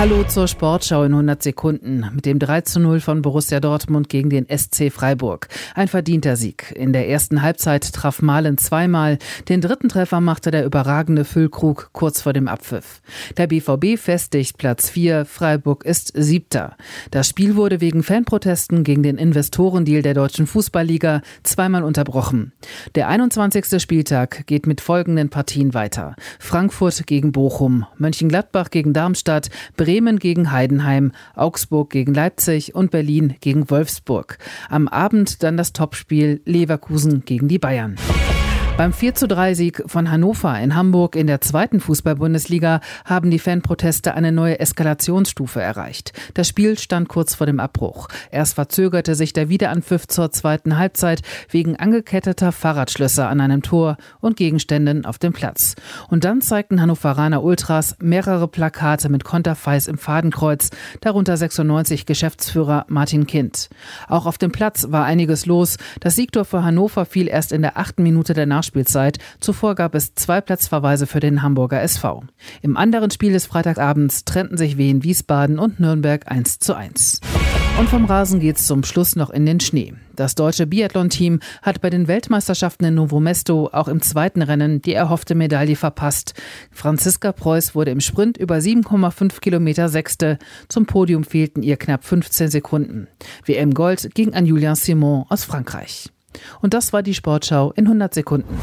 Hallo zur Sportschau in 100 Sekunden mit dem 3 zu 0 von Borussia Dortmund gegen den SC Freiburg. Ein verdienter Sieg. In der ersten Halbzeit traf Malen zweimal. Den dritten Treffer machte der überragende Füllkrug kurz vor dem Abpfiff. Der BVB festigt Platz 4. Freiburg ist siebter. Das Spiel wurde wegen Fanprotesten gegen den Investorendeal der deutschen Fußballliga zweimal unterbrochen. Der 21. Spieltag geht mit folgenden Partien weiter. Frankfurt gegen Bochum, Mönchengladbach gegen Darmstadt, gegen Heidenheim, Augsburg gegen Leipzig und Berlin gegen Wolfsburg. Am Abend dann das Topspiel Leverkusen gegen die Bayern. Beim 4 zu 3 Sieg von Hannover in Hamburg in der zweiten Fußball-Bundesliga haben die Fanproteste eine neue Eskalationsstufe erreicht. Das Spiel stand kurz vor dem Abbruch. Erst verzögerte sich der Wiederanpfiff zur zweiten Halbzeit wegen angeketteter Fahrradschlösser an einem Tor und Gegenständen auf dem Platz. Und dann zeigten Hannoveraner Ultras mehrere Plakate mit Konterfeis im Fadenkreuz, darunter 96 Geschäftsführer Martin Kind. Auch auf dem Platz war einiges los. Das Siegtor für Hannover fiel erst in der achten Minute der Nachspielzeit Nachspielzeit. Zuvor gab es zwei Platzverweise für den Hamburger SV. Im anderen Spiel des Freitagabends trennten sich Wien Wiesbaden und Nürnberg 1 zu 1. Und vom Rasen geht's zum Schluss noch in den Schnee. Das deutsche Biathlon-Team hat bei den Weltmeisterschaften in Novo Mesto auch im zweiten Rennen die erhoffte Medaille verpasst. Franziska Preuß wurde im Sprint über 7,5 Kilometer Sechste. Zum Podium fehlten ihr knapp 15 Sekunden. WM Gold ging an Julien Simon aus Frankreich. Und das war die Sportschau in 100 Sekunden.